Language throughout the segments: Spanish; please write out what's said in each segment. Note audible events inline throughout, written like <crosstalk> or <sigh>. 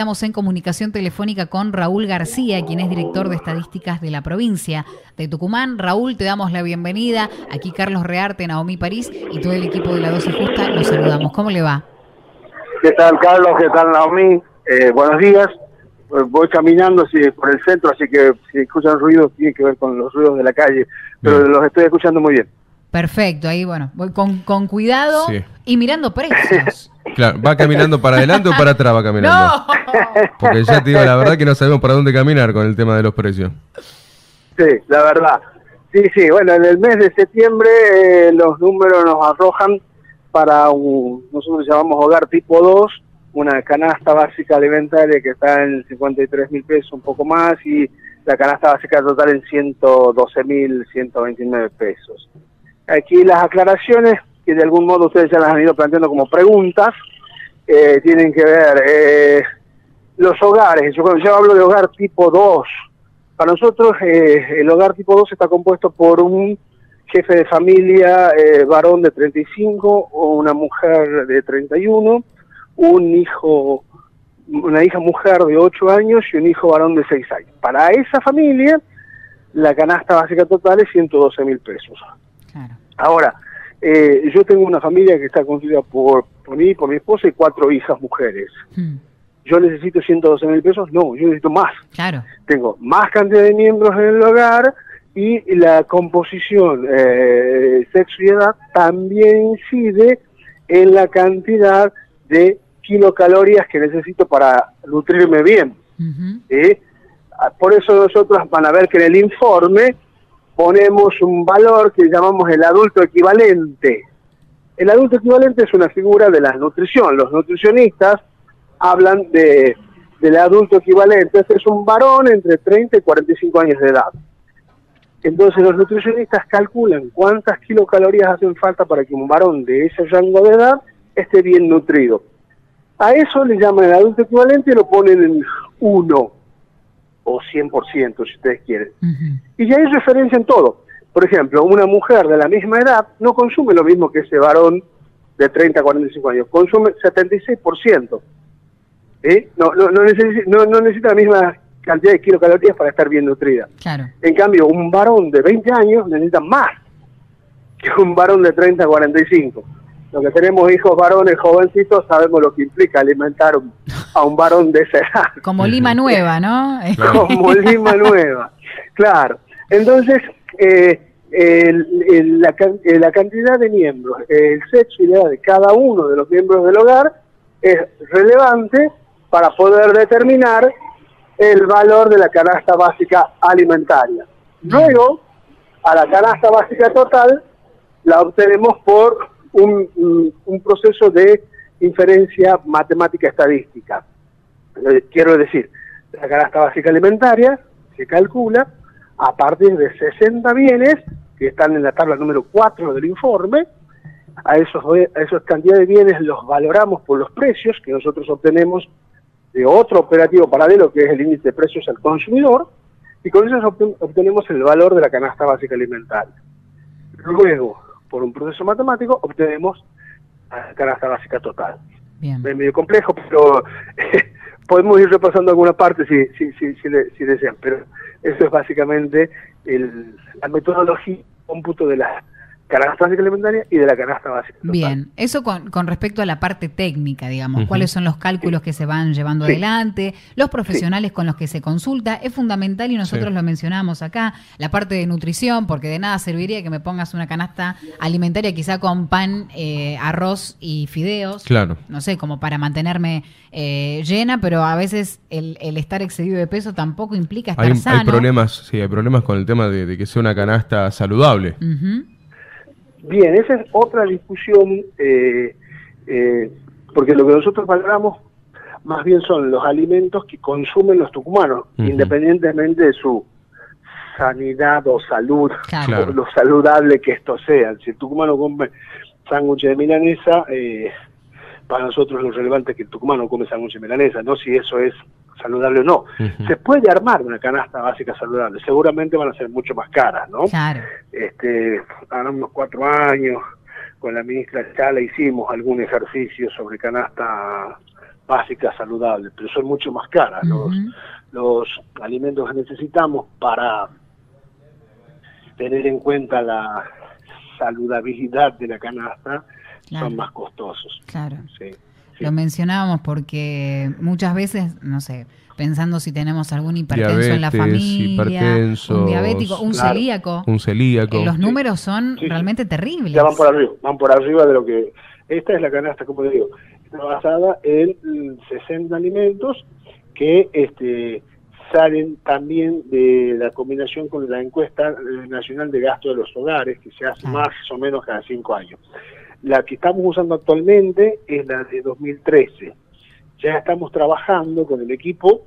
Estamos en comunicación telefónica con Raúl García, quien es director de estadísticas de la provincia de Tucumán. Raúl, te damos la bienvenida. Aquí Carlos Rearte, Naomi París y todo el equipo de La Dosis Justa. Los saludamos. ¿Cómo le va? ¿Qué tal, Carlos? ¿Qué tal, Naomi? Eh, buenos días. Eh, voy caminando por el centro, así que si escuchan ruidos, tiene que ver con los ruidos de la calle, pero los estoy escuchando muy bien. Perfecto, ahí bueno, voy con, con cuidado y mirando precios. <laughs> Claro, ¿va caminando para adelante o para atrás va caminando? No. Porque ya te digo, la verdad que no sabemos para dónde caminar con el tema de los precios. Sí, la verdad. Sí, sí, bueno, en el mes de septiembre eh, los números nos arrojan para un, nosotros llamamos hogar tipo 2, una canasta básica alimentaria que está en 53 mil pesos, un poco más, y la canasta básica total en 112 mil 129 pesos. Aquí las aclaraciones, que de algún modo ustedes ya las han ido planteando como preguntas, eh, tienen que ver eh, los hogares. Yo, yo hablo de hogar tipo 2. Para nosotros eh, el hogar tipo 2 está compuesto por un jefe de familia varón de 35 o una mujer de 31, un hijo, una hija mujer de 8 años y un hijo varón de 6 años. Para esa familia la canasta básica total es 112 mil pesos. Ahora, eh, yo tengo una familia que está constituida por, por mí, por mi esposa y cuatro hijas mujeres. Hmm. ¿Yo necesito 112 mil pesos? No, yo necesito más. Claro. Tengo más cantidad de miembros en el hogar y la composición eh, sexo y edad también incide en la cantidad de kilocalorías que necesito para nutrirme bien. Por eso nosotros van a ver que en el informe ponemos un valor que llamamos el adulto equivalente. El adulto equivalente es una figura de la nutrición. Los nutricionistas hablan de, del adulto equivalente. Este es un varón entre 30 y 45 años de edad. Entonces los nutricionistas calculan cuántas kilocalorías hacen falta para que un varón de ese rango de edad esté bien nutrido. A eso le llaman el adulto equivalente y lo ponen en 1 o 100% si ustedes quieren. Y ya hay referencia en todo. Por ejemplo, una mujer de la misma edad no consume lo mismo que ese varón de 30 a 45 años, consume 76%. ¿Eh? No, no, no, necesita, no, necesita la misma cantidad de kilocalorías para estar bien nutrida. En cambio, un varón de 20 años necesita más que un varón de 30 a 45 los que tenemos hijos varones jovencitos sabemos lo que implica alimentar a un varón de esa edad. Como Lima Nueva, ¿no? <laughs> Como Lima Nueva, claro. Entonces, eh, la, la, cantidad de miembros, el sexo y la edad de cada uno de los miembros del hogar es relevante para poder determinar el valor de la canasta básica alimentaria. Luego, a la canasta básica total la obtenemos por un, un, proceso de inferencia matemática estadística. Eh, quiero decir, la canasta básica alimentaria se calcula a partir de 60 bienes que están en la tabla número 4 del informe. A esos, a esos cantidad de bienes los valoramos por los precios que nosotros obtenemos de otro operativo paralelo que es el índice de precios al consumidor y con eso obtenemos el valor de la canasta básica alimentaria. Luego, por un proceso matemático, obtenemos canasta básica total. Es medio complejo, pero <laughs> podemos ir repasando alguna parte si, si, si, si, desean, pero eso es básicamente el, la metodología cómputo de la canasta básica alimentaria y de la canasta básica. Bien, eso con, con, respecto a la parte técnica, digamos, cuáles son los cálculos que se van llevando adelante, los profesionales con los que se consulta, es fundamental y nosotros lo mencionamos acá, la parte de nutrición, porque de nada serviría que me pongas una canasta alimentaria quizá con pan, eh, arroz y fideos, claro. no sé, como para mantenerme eh, llena, pero a veces el, el, estar excedido de peso tampoco implica estar hay, sano. Hay problemas, sí, hay problemas con el tema de, que sea una canasta saludable. Bien, esa es otra discusión, eh, eh, porque lo que nosotros valoramos más bien son los alimentos que consumen los tucumanos, independientemente de su sanidad o salud, o lo saludable que esto sea. Si el tucumano come sándwich de milanesa, eh, para nosotros lo relevante es que el tucumano come sándwich de milanesa, no si eso es saludable o no. Se puede armar una canasta básica saludable, seguramente van a ser mucho más caras, ¿no? Claro. Este, unos cuatro años, con la ministra Chala hicimos algún ejercicio sobre canasta básicas saludables, pero son mucho más caras. los, los alimentos que necesitamos para tener en cuenta la saludabilidad de la canasta son más costosos. Claro. Lo mencionábamos porque muchas veces, no sé, pensando si tenemos algún hipertenso en la familia, un diabético, un celíaco. Un celíaco. los números son realmente terribles. Ya van por arriba, van por arriba de lo que... Esta es la canasta, como te digo, está basada en 60 alimentos que este salen también de la combinación con la encuesta nacional de gasto de los hogares, que se hace ah. más o menos cada cinco años. La que estamos usando actualmente es la de 2013. Ya estamos trabajando con el equipo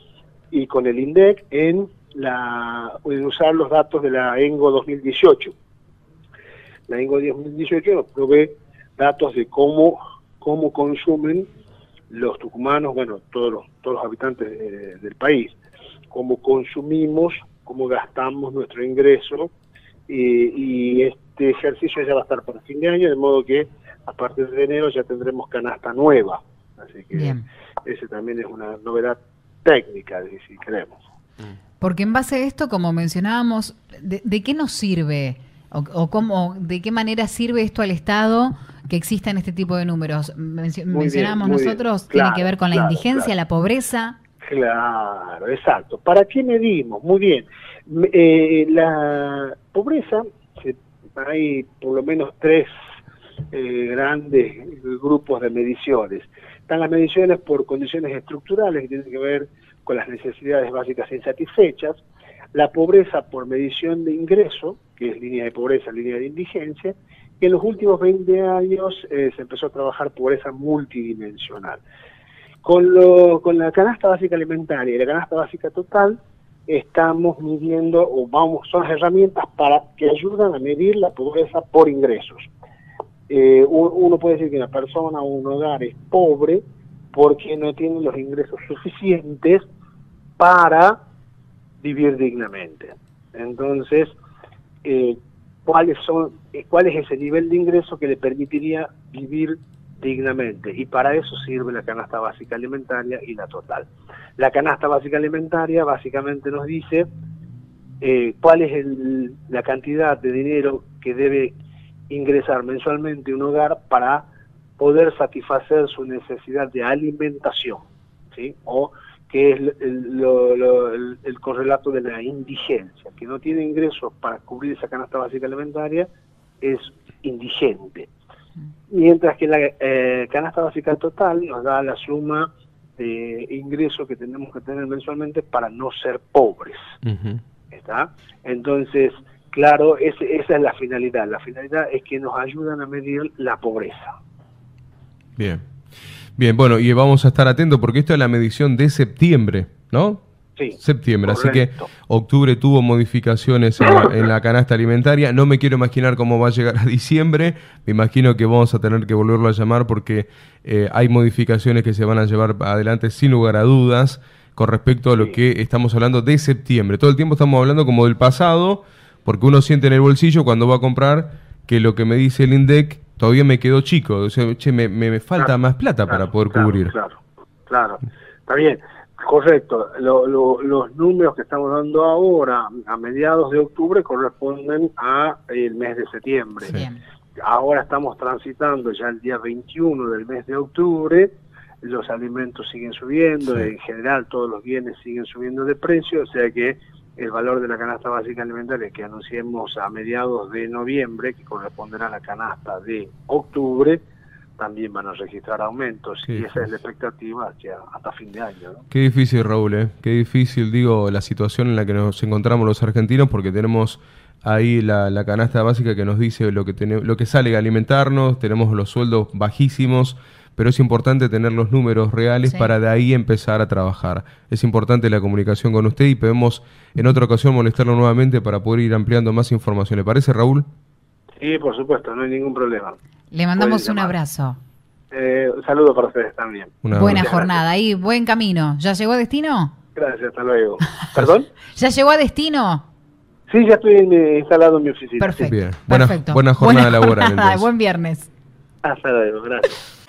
y con el INDEC en, la, en usar los datos de la ENGO 2018. La ENGO 2018 nos provee datos de cómo, cómo consumen los tucumanos, bueno, todos los, todos los habitantes del país, cómo consumimos, cómo gastamos nuestro ingreso, y este ejercicio ya va a estar para fin de año, de modo que a partir de enero ya tendremos canasta nueva. Así que ese también es una novedad técnica, si queremos. Porque en base a esto, como mencionábamos, ¿de, qué nos sirve o, cómo, de qué manera sirve esto al Estado que existan este tipo de números? mencionábamos nosotros, tiene que ver con la indigencia, la pobreza. Claro, exacto. ¿Para qué medimos? Muy bien. Eh, la pobreza, hay por lo menos tres eh, grandes grupos de mediciones. Están las mediciones por condiciones estructurales que tienen que ver con las necesidades básicas insatisfechas, la pobreza por medición de ingreso, que es línea de pobreza, línea de indigencia, y en los últimos 20 años eh, se empezó a trabajar pobreza multidimensional. Con, la canasta básica alimentaria y la canasta básica total, estamos midiendo, o vamos, son herramientas para que ayudan a medir la pobreza por ingresos. Eh, uno puede decir que una persona o un hogar es pobre porque no tiene los ingresos suficientes para vivir dignamente. Entonces, eh, ¿cuáles son, eh, ¿cuál es ese nivel de ingreso que le permitiría vivir dignamente? Y para eso sirve la canasta básica alimentaria y la total. La canasta básica alimentaria básicamente nos dice cuál es la cantidad de dinero que debe ingresar mensualmente un hogar para poder satisfacer su necesidad de alimentación, ¿sí? O que es el, el, correlato de la indigencia, que no tiene ingresos para cubrir esa canasta básica alimentaria, es indigente. Mientras que la eh, canasta básica total nos da la suma de ingresos que tenemos que tener mensualmente para no ser pobres. ¿Está? Entonces, Claro, esa es la finalidad. La finalidad es que nos ayudan a medir la pobreza. Bien. Bien, bueno, y vamos a estar atentos porque esto es la medición de septiembre, ¿no? Sí. Septiembre, así que octubre tuvo modificaciones en la, canasta alimentaria. No me quiero imaginar cómo va a llegar a diciembre. Me imagino que vamos a tener que volverlo a llamar porque eh, hay modificaciones que se van a llevar adelante sin lugar a dudas con respecto a lo que estamos hablando de septiembre. Todo el tiempo estamos hablando como del pasado porque uno siente en el bolsillo cuando va a comprar que lo que me dice el INDEC todavía me quedó chico, o sea, che, me, me, falta más plata para poder cubrir. Claro, claro, está bien, correcto. los números que estamos dando ahora, a mediados de octubre, corresponden a el mes de septiembre. Ahora estamos transitando ya el día 21 del mes de octubre, los alimentos siguen subiendo, en general todos los bienes siguen subiendo de precio, o sea que el valor de la canasta básica alimentaria que anunciemos a mediados de noviembre, que corresponderá a la canasta de octubre, también van a registrar aumentos y esa es la expectativa hacia, hasta fin de año. Qué difícil, Raúl, ¿eh? qué difícil, digo, la situación en la que nos encontramos los argentinos porque tenemos ahí la, la canasta básica que nos dice lo que, lo que sale a alimentarnos, tenemos los sueldos bajísimos pero es importante tener los números reales para de ahí empezar a trabajar. Es importante la comunicación con usted y podemos en otra ocasión molestarlo nuevamente para poder ir ampliando más información. ¿Le parece, Raúl? Sí, por supuesto, no hay ningún problema. Le mandamos un abrazo. Eh, un saludo para ustedes también. Buena jornada y buen camino. ¿Ya llegó a destino? Gracias, hasta luego. <laughs> ¿Perdón? ¿Ya llegó a destino? Sí, ya estoy instalado en mi oficina. Perfecto. Buena, buena jornada laboral. buen viernes. Hasta luego, gracias.